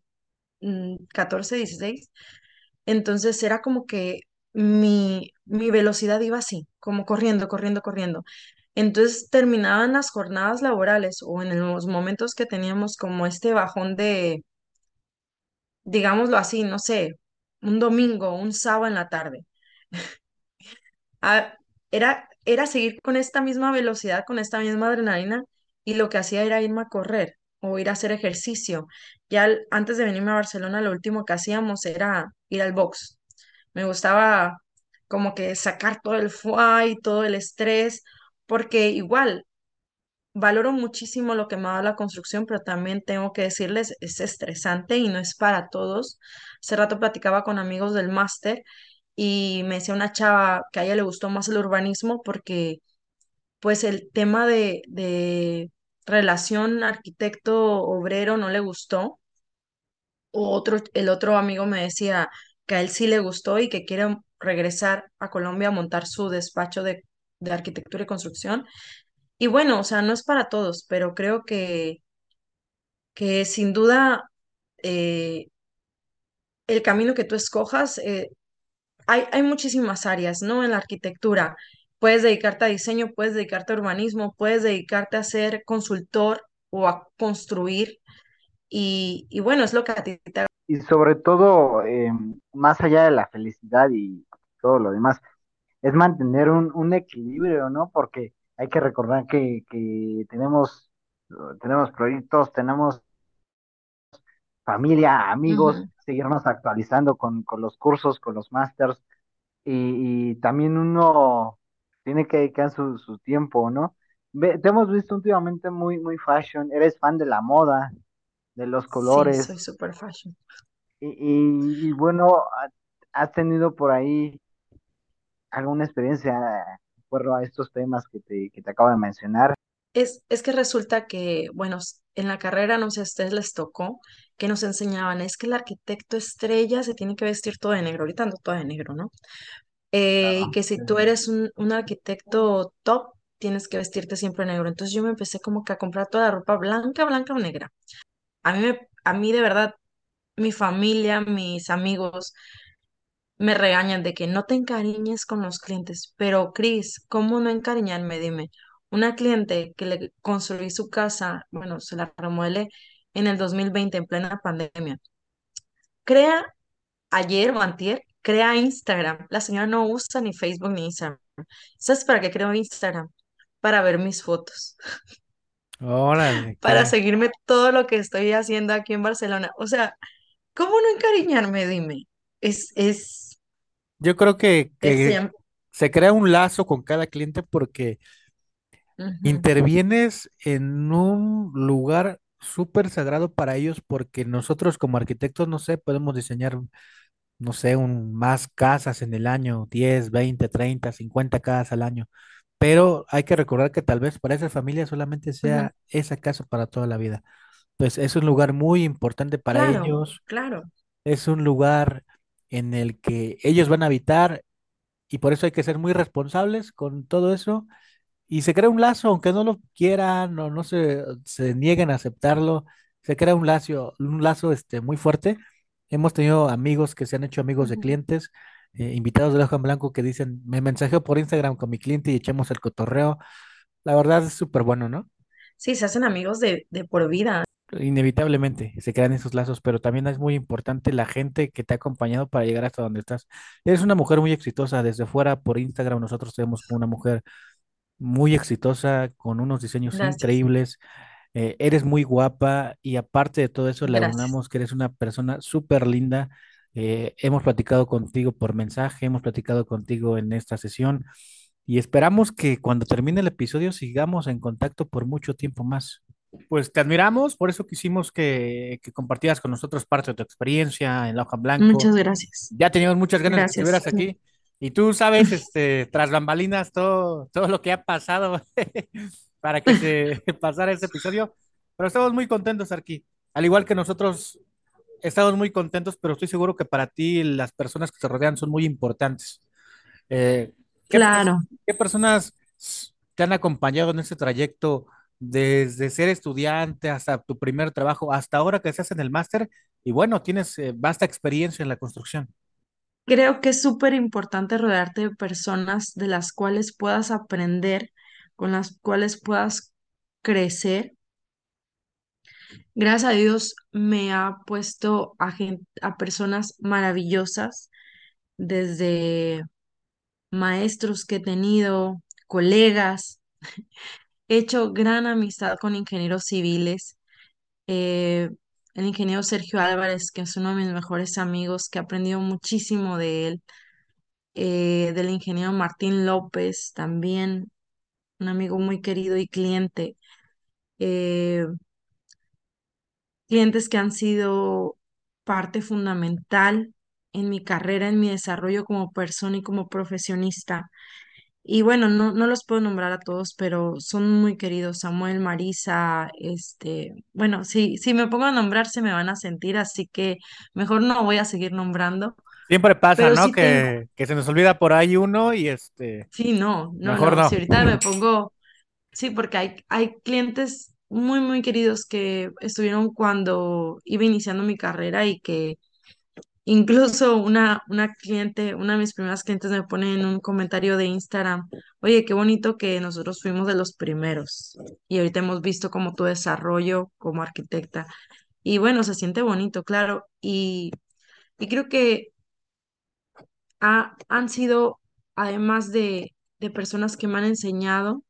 14, 16. Entonces era como que mi, mi velocidad iba así, como corriendo, corriendo, corriendo. Entonces terminaban las jornadas laborales o en los momentos que teníamos como este bajón de, digámoslo así, no sé, un domingo, un sábado en la tarde. Ah, era, era seguir con esta misma velocidad, con esta misma adrenalina y lo que hacía era irme a correr ir a hacer ejercicio. Ya antes de venirme a Barcelona, lo último que hacíamos era ir al box. Me gustaba como que sacar todo el fuá y todo el estrés, porque igual valoro muchísimo lo que me ha dado la construcción, pero también tengo que decirles, es estresante y no es para todos. Hace rato platicaba con amigos del máster y me decía una chava que a ella le gustó más el urbanismo porque pues el tema de, de relación arquitecto-obrero no le gustó. Otro, el otro amigo me decía que a él sí le gustó y que quiere regresar a Colombia a montar su despacho de, de arquitectura y construcción. Y bueno, o sea, no es para todos, pero creo que, que sin duda eh, el camino que tú escojas, eh, hay, hay muchísimas áreas, ¿no? En la arquitectura. Puedes dedicarte a diseño, puedes dedicarte a urbanismo, puedes dedicarte a ser consultor o a construir. Y, y bueno, es lo que a ti te Y sobre todo, eh, más allá de la felicidad y todo lo demás, es mantener un, un equilibrio, ¿no? Porque hay que recordar que, que tenemos, tenemos proyectos, tenemos familia, amigos, seguirnos actualizando con, con los cursos, con los másters, y, y también uno tiene que dedicar su, su tiempo, ¿no? Ve- te hemos visto últimamente muy, muy fashion, eres fan de la moda, de los Sí, soy colores, super fashion. y, y, y bueno, ha- ¿has tenido por ahí alguna experiencia de acuerdo a estos temas que te, que te acabo de mencionar? Es, es que resulta que, bueno, en la carrera, no sé si a ustedes les tocó, que nos enseñaban, es que el arquitecto estrella se tiene que vestir todo de negro, ahorita ando todo de negro, ¿no? Eh, y Claro. que si tú eres un, un arquitecto top, tienes que vestirte siempre negro. Entonces yo me empecé como que a comprar toda la ropa blanca, blanca o negra. A mí, me, a mí de verdad, mi familia, mis amigos me regañan de que no te encariñes con los clientes, pero Cris, ¿cómo no encariñarme? Dime, una cliente que le construí su casa, bueno, se la remodelé en el 2020 en plena pandemia. Crea ayer o antier, crea Instagram. La señora no usa ni Facebook ni Instagram. ¿Sabes para qué creo Instagram? Para ver mis fotos, Órale, para qué. seguirme todo lo que estoy haciendo aquí en Barcelona. O sea, ¿cómo no encariñarme? Dime. Es, es, Yo creo que, se que llama- se crea un lazo con cada cliente porque intervienes en un lugar súper sagrado para ellos porque nosotros como arquitectos, no sé, podemos diseñar, no sé, un, más casas en el año, 10 20 30 50 casas al año. Pero hay que recordar que tal vez para esa familia solamente sea esa casa para toda la vida. Pues es un lugar muy importante para Claro, ellos, claro. es un lugar en el que ellos van a habitar y por eso hay que ser muy responsables con todo eso y se crea un lazo, aunque no lo quieran o no se, se nieguen a aceptarlo, se crea un lazo, un lazo este, muy fuerte. Hemos tenido amigos que se han hecho amigos de clientes, eh, invitados de hoja en blanco que dicen, me mensajeo por Instagram con mi cliente y echamos el cotorreo. La verdad es súper bueno, ¿no? Sí, se hacen amigos de, de por vida. Inevitablemente se crean esos lazos, pero también es muy importante la gente que te ha acompañado para llegar hasta donde estás. Eres una mujer muy exitosa desde fuera por Instagram. Nosotros tenemos una mujer muy exitosa, con unos diseños Gracias, increíbles. Eh, eres muy guapa y aparte de todo eso, le gracias. aunamos que eres una persona súper linda. Eh, hemos platicado contigo por mensaje, hemos platicado contigo en esta sesión y esperamos que cuando termine el episodio sigamos en contacto por mucho tiempo más. pues te admiramos, por eso quisimos que, que compartieras con nosotros parte de tu experiencia en la hoja en blanco. Muchas gracias. Ya teníamos muchas ganas de que Gracias. estuvieras aquí. Y tú sabes, este, tras bambalinas, todo, todo lo que ha pasado para que se pasara este episodio. Pero estamos muy contentos aquí. Al igual que nosotros estamos muy contentos, pero estoy seguro que para ti las personas que te rodean son muy importantes. Eh, ¿qué, Claro. qué personas te han acompañado en este trayecto desde ser estudiante hasta tu primer trabajo, hasta ahora que estás en el máster? Y bueno, tienes eh, vasta experiencia en la construcción. Creo que es súper importante rodearte de personas de las cuales puedas aprender, con las cuales puedas crecer. Gracias a Dios me ha puesto a, gen- a personas maravillosas, desde maestros que he tenido, colegas. He hecho gran amistad con ingenieros civiles. eh, el ingeniero Sergio Álvarez, que es uno de mis mejores amigos, que he aprendido muchísimo de él. eh, del ingeniero Martín López, también un amigo muy querido y cliente. eh, clientes que han sido parte fundamental en mi carrera, en mi desarrollo como persona y como profesionista. Y bueno, no, no los puedo nombrar a todos, pero son muy queridos. Samuel, Marisa, este, bueno, si, si me pongo a nombrar se me van a sentir, así que mejor no voy a seguir nombrando, Siempre pasa, pero ¿no? sí tengo, Que, que se nos olvida por ahí uno y este, sí, no, no, mejor no, no. si ahorita me pongo, sí, porque hay, hay clientes muy, muy queridos que estuvieron cuando iba iniciando mi carrera y que Incluso una, una cliente, una de mis primeras clientes me pone en un comentario de Instagram, oye, qué bonito que nosotros fuimos de los primeros y ahorita hemos visto como tu desarrollo como arquitecta. Y bueno, se siente bonito, claro. Y, y creo que ha- han sido, además de, de personas que me han enseñado,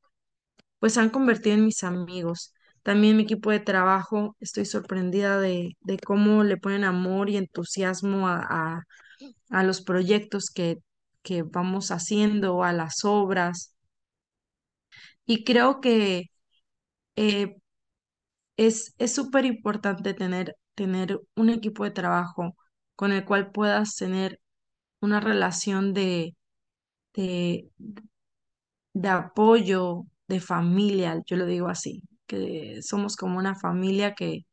pues se han convertido en mis amigos. También mi equipo de trabajo, estoy sorprendida de, de cómo le ponen amor y entusiasmo a, a a los proyectos que, que vamos haciendo, a las obras. Y creo que eh, es, es súper importante tener, tener un equipo de trabajo con el cual puedas tener una relación de, de, apoyo, de familia, yo lo digo así, que somos como una familia que,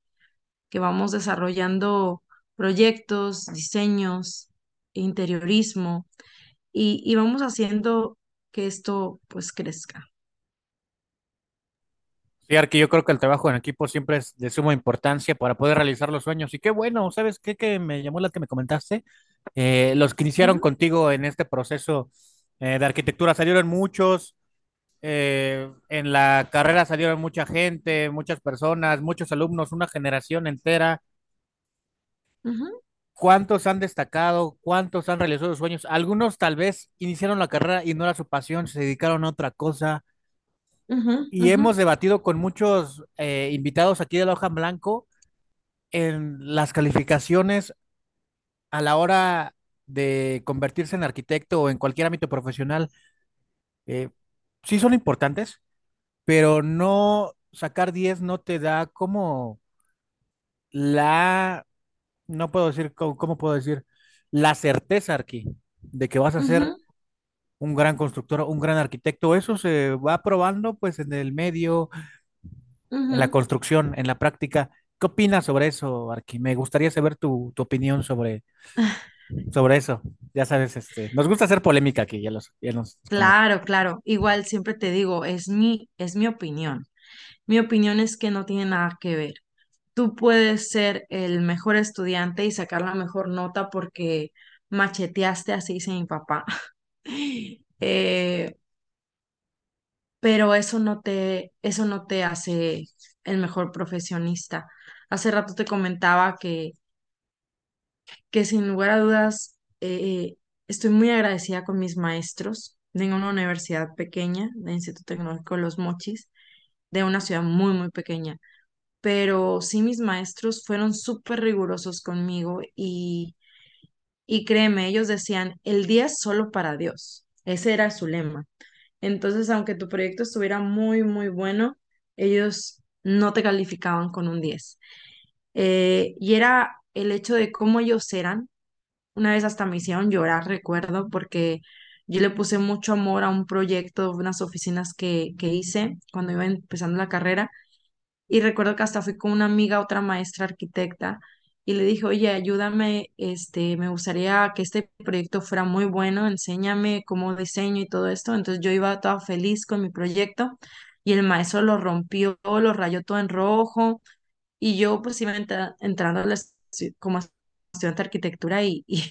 que vamos desarrollando proyectos, diseños, interiorismo y, y vamos haciendo que esto pues crezca. Sí, Arqui, yo creo que el trabajo en equipo siempre es de suma importancia para poder realizar los sueños. Y qué bueno, ¿sabes qué? Que me llamó la que me comentaste. Eh, los que iniciaron contigo en este proceso eh, de arquitectura salieron muchos. eh, en la carrera salieron mucha gente, muchas personas, muchos alumnos, una generación entera. ¿Cuántos han destacado? ¿Cuántos han realizado sus sueños? Algunos tal vez iniciaron la carrera y no era su pasión, se dedicaron a otra cosa. Y hemos debatido con muchos eh, invitados aquí de la hoja en blanco en las calificaciones a la hora de convertirse en arquitecto o en cualquier ámbito profesional. eh, sí son importantes, pero no sacar 10 no te da como la, no puedo decir, ¿cómo, cómo puedo decir? La certeza aquí de que vas a ser ujú, un gran constructor, un gran arquitecto. Eso se va probando pues en el medio, en la construcción, en la práctica. ¿Qué opinas sobre eso, Arqui? Me gustaría saber tu, tu opinión sobre, sobre eso. Ya sabes, este, nos gusta hacer polémica aquí, ya los, ya nos. Claro, claro. Igual siempre te digo, es mi, es mi opinión. Mi opinión es que no tiene nada que ver. Tú puedes ser el mejor estudiante y sacar la mejor nota porque macheteaste, así dice mi papá. Eh, pero eso no te, eso no te hace el mejor profesionista. Hace rato te comentaba que, que sin lugar a dudas eh, estoy muy agradecida con mis maestros. Tengo una universidad pequeña, de Instituto Tecnológico Los Mochis, de una ciudad muy, muy pequeña, pero sí mis maestros fueron súper rigurosos conmigo y, y créeme, ellos decían, el día es solo para Dios. Ese era su lema. Entonces, aunque tu proyecto estuviera muy, muy bueno, ellos no te calificaban con un 10. Eh, y era el hecho de cómo ellos eran. Una vez hasta me hicieron llorar, recuerdo, porque yo le puse mucho amor a un proyecto, unas oficinas que, que hice cuando iba empezando la carrera. Y recuerdo que hasta fui con una amiga, otra maestra arquitecta, y le dije, oye, ayúdame, este, me gustaría que este proyecto fuera muy bueno, enséñame cómo diseño y todo esto. Entonces yo iba toda feliz con mi proyecto y el maestro lo rompió, lo rayó todo en rojo y yo pues iba entra- entrando la como estudiante de arquitectura y, y,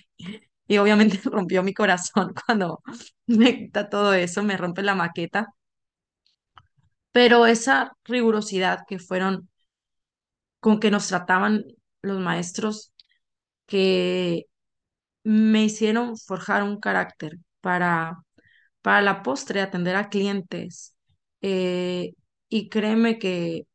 y obviamente rompió mi corazón cuando me quita todo eso, me rompe la maqueta. Pero esa rigurosidad que fueron con que nos trataban los maestros que me hicieron forjar un carácter para, para la postre atender a clientes. Eh, y créeme que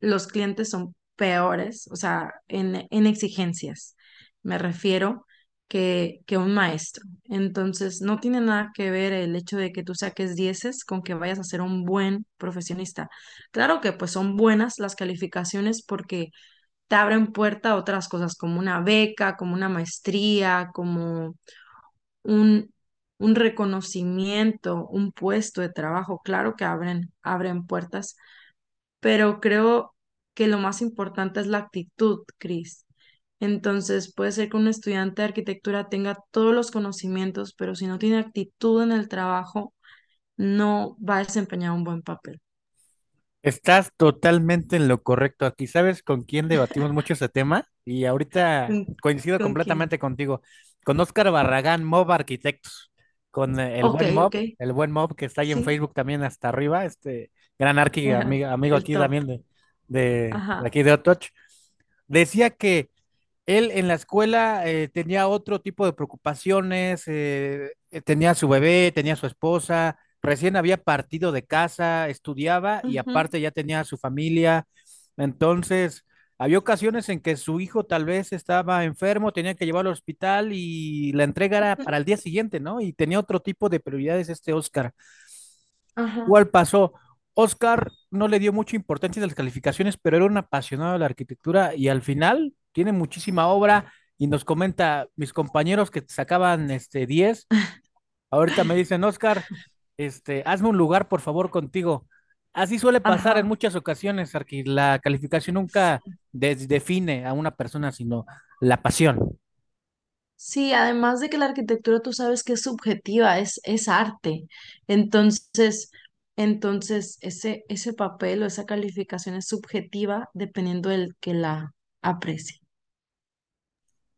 los clientes son peores, o sea, en, en exigencias, me refiero, que, que un maestro. Entonces, no tiene nada que ver el hecho de que tú saques dieces con que vayas a ser un buen profesionista. Claro que pues son buenas las calificaciones porque te abren puerta a otras cosas como una beca, como una maestría, como un, un reconocimiento, un puesto de trabajo. Claro que abren, abren puertas, pero creo que lo más importante es la actitud, Cris. Entonces, puede ser que un estudiante de arquitectura tenga todos los conocimientos, pero si no tiene actitud en el trabajo, no va a desempeñar un buen papel. Estás totalmente en lo correcto aquí. ¿Sabes con quién debatimos mucho ese tema? Y ahorita ¿Con, coincido con quién? completamente contigo. Con Óscar Barragán, Mob Arquitectos, con eh, el buen Mob, el buen Mob que está ahí en sí, Facebook también hasta arriba, este gran arqui ajá, amigo, amigo aquí top. también de, de, de aquí de Otoch. Decía que él en la escuela eh, tenía otro tipo de preocupaciones, eh, eh, tenía su bebé, tenía su esposa, recién había partido de casa, estudiaba y aparte ya tenía su familia. Entonces, había ocasiones en que su hijo tal vez estaba enfermo, tenía que llevarlo al hospital y la entrega era para el día siguiente, ¿no? Y tenía otro tipo de prioridades este Oscar. ajá. ¿Cuál pasó? Oscar no le dio mucha importancia a las calificaciones, pero era un apasionado de la arquitectura y al final tiene muchísima obra y nos comenta mis compañeros que sacaban este 10, ahorita me dicen, Oscar, este, hazme un lugar por favor contigo. Así suele pasar en muchas ocasiones, Arqui. La calificación nunca define a una persona, sino la pasión. Sí, además de que la arquitectura tú sabes que es subjetiva, es, es arte. Entonces, entonces ese, ese papel o esa calificación es subjetiva dependiendo del que la aprecie.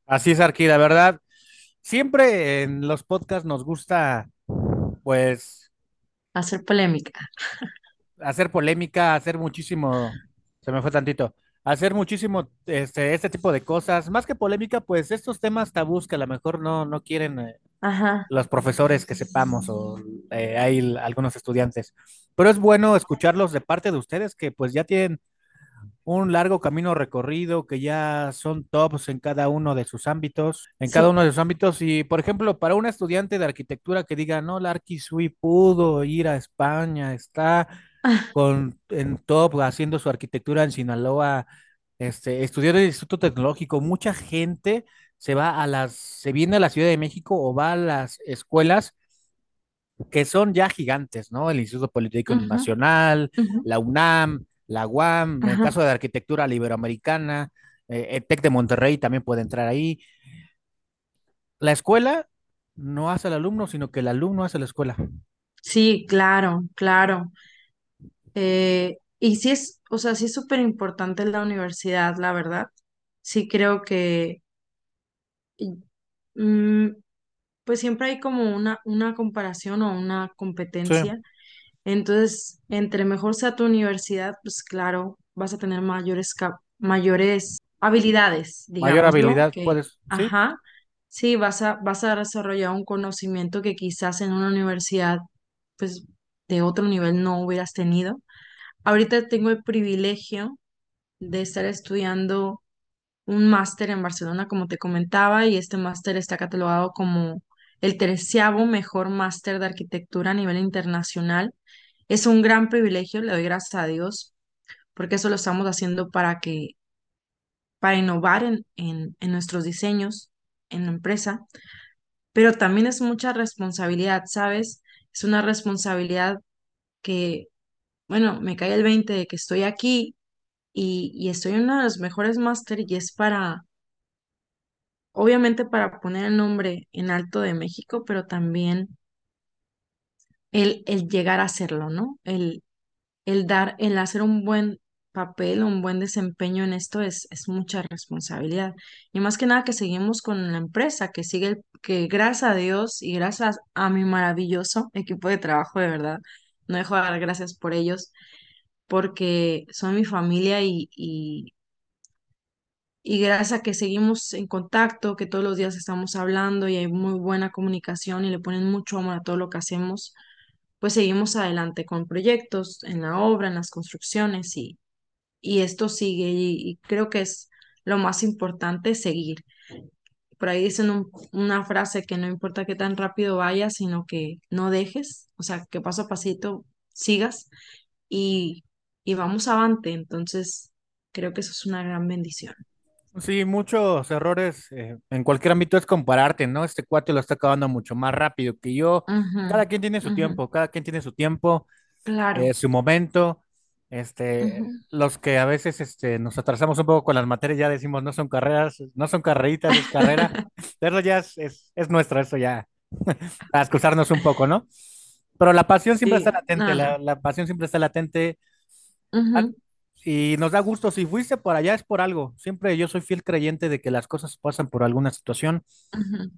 Así es, Arqui, la verdad. Siempre en los podcasts nos gusta, pues Hacer polémica. hacer polémica, hacer muchísimo, se me fue tantito, hacer muchísimo este, este tipo de cosas, más que polémica, pues estos temas tabús que a lo mejor no, no quieren eh, Ajá. los profesores que sepamos o eh, hay algunos estudiantes. Pero es bueno escucharlos de parte de ustedes que pues ya tienen un largo camino recorrido, que ya son tops en cada uno de sus ámbitos, en cada uno de sus ámbitos. Y, por ejemplo, para un estudiante de arquitectura que diga, no, la Arquisui pudo ir a España, está con en top haciendo su arquitectura en Sinaloa, este, estudió en el Instituto Tecnológico. Mucha gente se va a las, se viene a la Ciudad de México o va a las escuelas que son ya gigantes, ¿no? El Instituto Politécnico Ujú, Nacional, la UNAM, la UAM, en el caso de arquitectura la Iberoamericana, eh, el TEC de Monterrey también puede entrar ahí. La escuela no hace al alumno, sino que el alumno hace la escuela. Sí, claro, claro. Eh, y sí es, o sea, sí es súper importante la universidad, la verdad. Sí creo que mm, pues siempre hay como una, una comparación o una Sí, competencia. Entonces, entre mejor sea tu universidad, pues claro, vas a tener mayores, mayores habilidades, mayor habilidad que, puedes, sí. ajá, sí, vas a, vas a desarrollar un conocimiento que quizás en una universidad, pues, de otro nivel no hubieras tenido. Ahorita tengo el privilegio de estar estudiando un máster en Barcelona, como te comentaba, y este máster está catalogado como el treceavo mejor máster de arquitectura a nivel internacional. Es un gran privilegio, le doy gracias a Dios, porque eso lo estamos haciendo para que, para innovar en, en, en nuestros diseños en la empresa, pero también es mucha responsabilidad, ¿sabes? Es una responsabilidad que, bueno, me cae el 20 de que estoy aquí y, y estoy en uno de los mejores máster y es para, obviamente para poner el nombre en alto de México, pero también el, el llegar a hacerlo, ¿no? El, el dar, el hacer un buen papel, un buen desempeño en esto es, es mucha responsabilidad. Y más que nada que seguimos con la empresa, que sigue, el- que gracias a Dios y gracias a mi maravilloso equipo de trabajo, de verdad, no dejo de dar gracias por ellos, porque son mi familia y, y, y gracias a que seguimos en contacto, que todos los días estamos hablando y hay muy buena comunicación y le ponen mucho amor a todo lo que hacemos pues seguimos adelante con proyectos en la obra, en las construcciones y, y esto sigue y, creo que es lo más importante, seguir. Por ahí dicen un- una frase que no importa qué tan rápido vayas, sino que no dejes, o sea, que paso a pasito sigas y, y vamos avante. Entonces, creo que eso es una gran bendición. Sí, muchos errores eh, en cualquier ámbito es compararte, ¿no? Este cuate lo está acabando mucho más rápido que yo. Ujú, Cada quien tiene su tiempo, cada quien tiene su tiempo, Claro. eh, su momento. Este, ujú. los que a veces este, nos atrasamos un poco con las materias, ya decimos no son carreras, no son carreritas, es carrera. Pero ya es, es, es nuestro, eso ya, a excusarnos un poco, ¿no? Pero la pasión siempre está latente, la, pasión siempre está latente. Y nos da gusto, si fuiste por allá es por algo. Siempre yo soy fiel creyente de que las cosas pasan por alguna situación. ujú.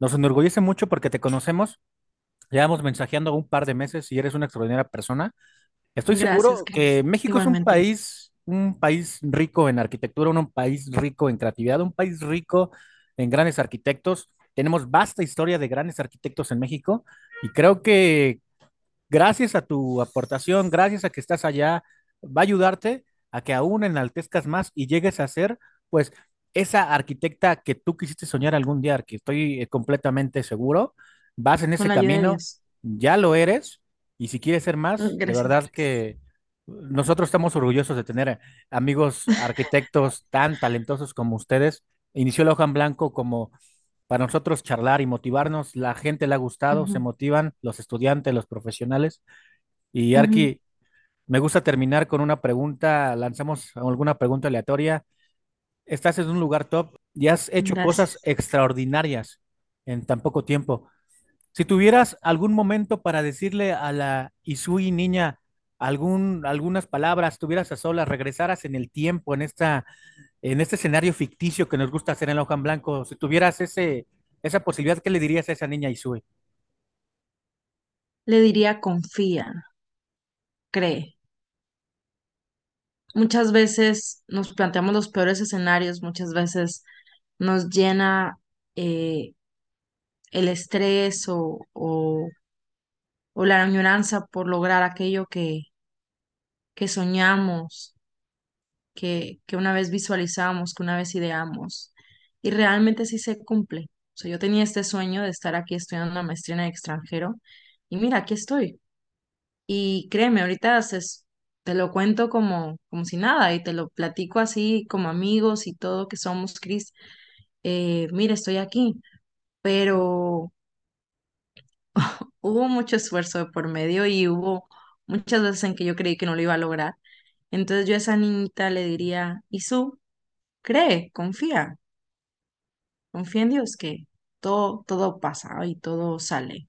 Nos enorgullece mucho porque te conocemos. Llevamos mensajeando un par de meses y eres una extraordinaria persona. Estoy Gracias, seguro que. México es un Igualmente. país, un país rico en arquitectura, un país rico en creatividad, un país rico en grandes arquitectos. Tenemos vasta historia de grandes arquitectos en México y creo que gracias a tu aportación, gracias a que estás allá, va a ayudarte a que aún enaltezcas más y llegues a ser, pues, esa arquitecta que tú quisiste soñar algún día, que estoy eh, completamente seguro, vas en ese la de camino, ya lo eres, y si quieres ser más, de Gracias, verdad Chris. que nosotros estamos orgullosos de tener amigos arquitectos tan talentosos como ustedes. Inició el Hoja en Blanco como para nosotros charlar y motivarnos. La gente le ha gustado, se motivan los estudiantes, los profesionales. Y. Arki, me gusta terminar con una pregunta. Lanzamos alguna pregunta aleatoria. Estás en un lugar top y has hecho cosas extraordinarias en tan poco tiempo. Si tuvieras algún momento para decirle a la Isui niña algún, algunas palabras, tuvieras a solas, regresaras en el tiempo, en esta, en este escenario ficticio que nos gusta hacer en la hoja en blanco, si tuvieras ese, esa posibilidad, ¿qué le dirías a esa niña Isui? Le diría confía, cree. Muchas veces nos planteamos los peores escenarios, muchas veces nos llena eh, el estrés o, o, o la añoranza por lograr aquello que, que soñamos, que, que una vez visualizamos, que una vez ideamos. Y realmente sí se cumple. O sea, yo tenía este sueño de estar aquí estudiando una maestría en el extranjero y mira, aquí estoy. Y créeme, ahorita se- te lo cuento como, como si nada y te lo platico así como amigos y todo que somos, Cris. Eh, mira, estoy aquí, pero hubo mucho esfuerzo de por medio y hubo muchas veces en que yo creí que no lo iba a lograr. Entonces yo a esa niñita le diría, Isu, cree, confía, confía en Dios que todo, todo pasa y todo sale.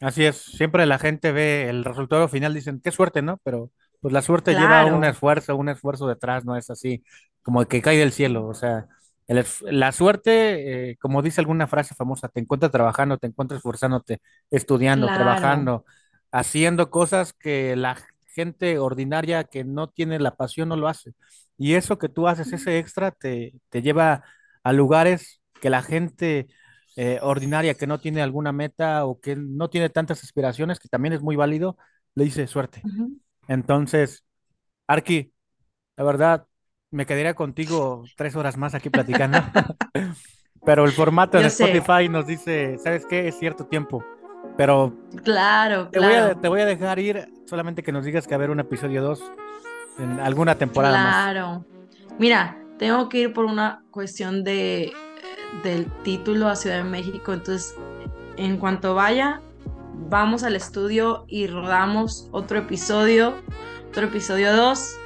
Así es, siempre la gente ve el resultado final, dicen, qué suerte, ¿no? Pero pues la suerte lleva un esfuerzo, un esfuerzo detrás, no es así como que cae del cielo, o sea, el la suerte, eh, como dice alguna frase famosa, te encuentras trabajando, te encuentras esforzándote, estudiando, Claro. trabajando, haciendo cosas que la gente ordinaria que no tiene la pasión no lo hace. Y eso que tú haces, ese extra, te, te lleva a lugares que la gente eh, ordinaria que no tiene alguna meta o que no tiene tantas aspiraciones, que también es muy válido, le dice suerte. Entonces, Arki, la verdad, me quedaría contigo tres horas más aquí platicando, pero el formato sé, Spotify nos dice, ¿sabes qué? Es cierto tiempo, pero claro, te voy a, claro. te voy a dejar ir, solamente que nos digas que va a haber un episodio 2 en alguna temporada más. Claro. Mira, tengo que ir por una cuestión de del título a Ciudad de México, entonces en cuanto vaya, vamos al estudio y rodamos otro episodio, otro episodio 2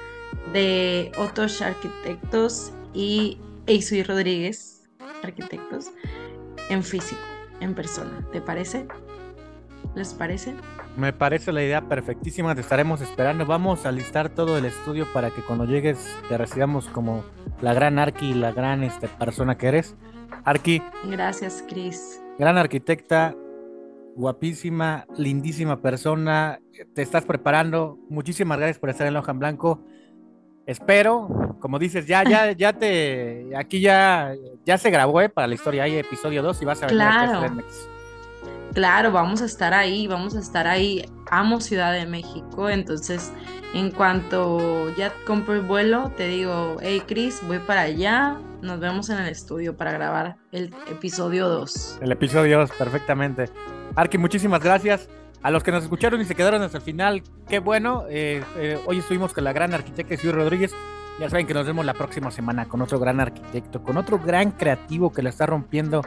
de otros arquitectos y Eisui Rodríguez, arquitectos, en físico, en persona. ¿Te parece? ¿Les parece? Me parece la idea perfectísima, te estaremos esperando. Vamos a listar todo el estudio para que cuando llegues te recibamos como la gran Arqui y la gran este, persona que eres. Arqui. Gracias, Cris. Gran arquitecta, guapísima, lindísima persona. Te estás preparando. Muchísimas gracias por estar en Loja en Blanco. Espero, como dices, ya, ya, ya te, aquí ya, ya se grabó ¿eh? para la historia. Hay episodio 2 y vas a venir claro. a Claro, vamos a estar ahí, vamos a estar ahí. Amo Ciudad de México, entonces en cuanto ya compro el vuelo, te digo, hey Chris, voy para allá, nos vemos en el estudio para grabar el episodio 2. El episodio 2, perfectamente. Arki, muchísimas gracias. A los que nos escucharon y se quedaron hasta el final, qué bueno. Eh, eh, hoy estuvimos con la gran arquitecta Ciudad Rodríguez. Ya saben que nos vemos la próxima semana con otro gran arquitecto, con otro gran creativo que la está rompiendo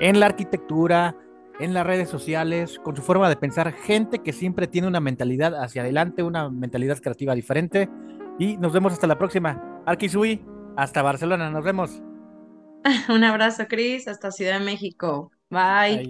en la arquitectura, en las redes sociales, con su forma de pensar, gente que siempre tiene una mentalidad hacia adelante, una mentalidad creativa diferente. Y nos vemos hasta la próxima. Arquisui, hasta Barcelona, nos vemos. Un abrazo, Cris, hasta Ciudad de México. Bye. Bye.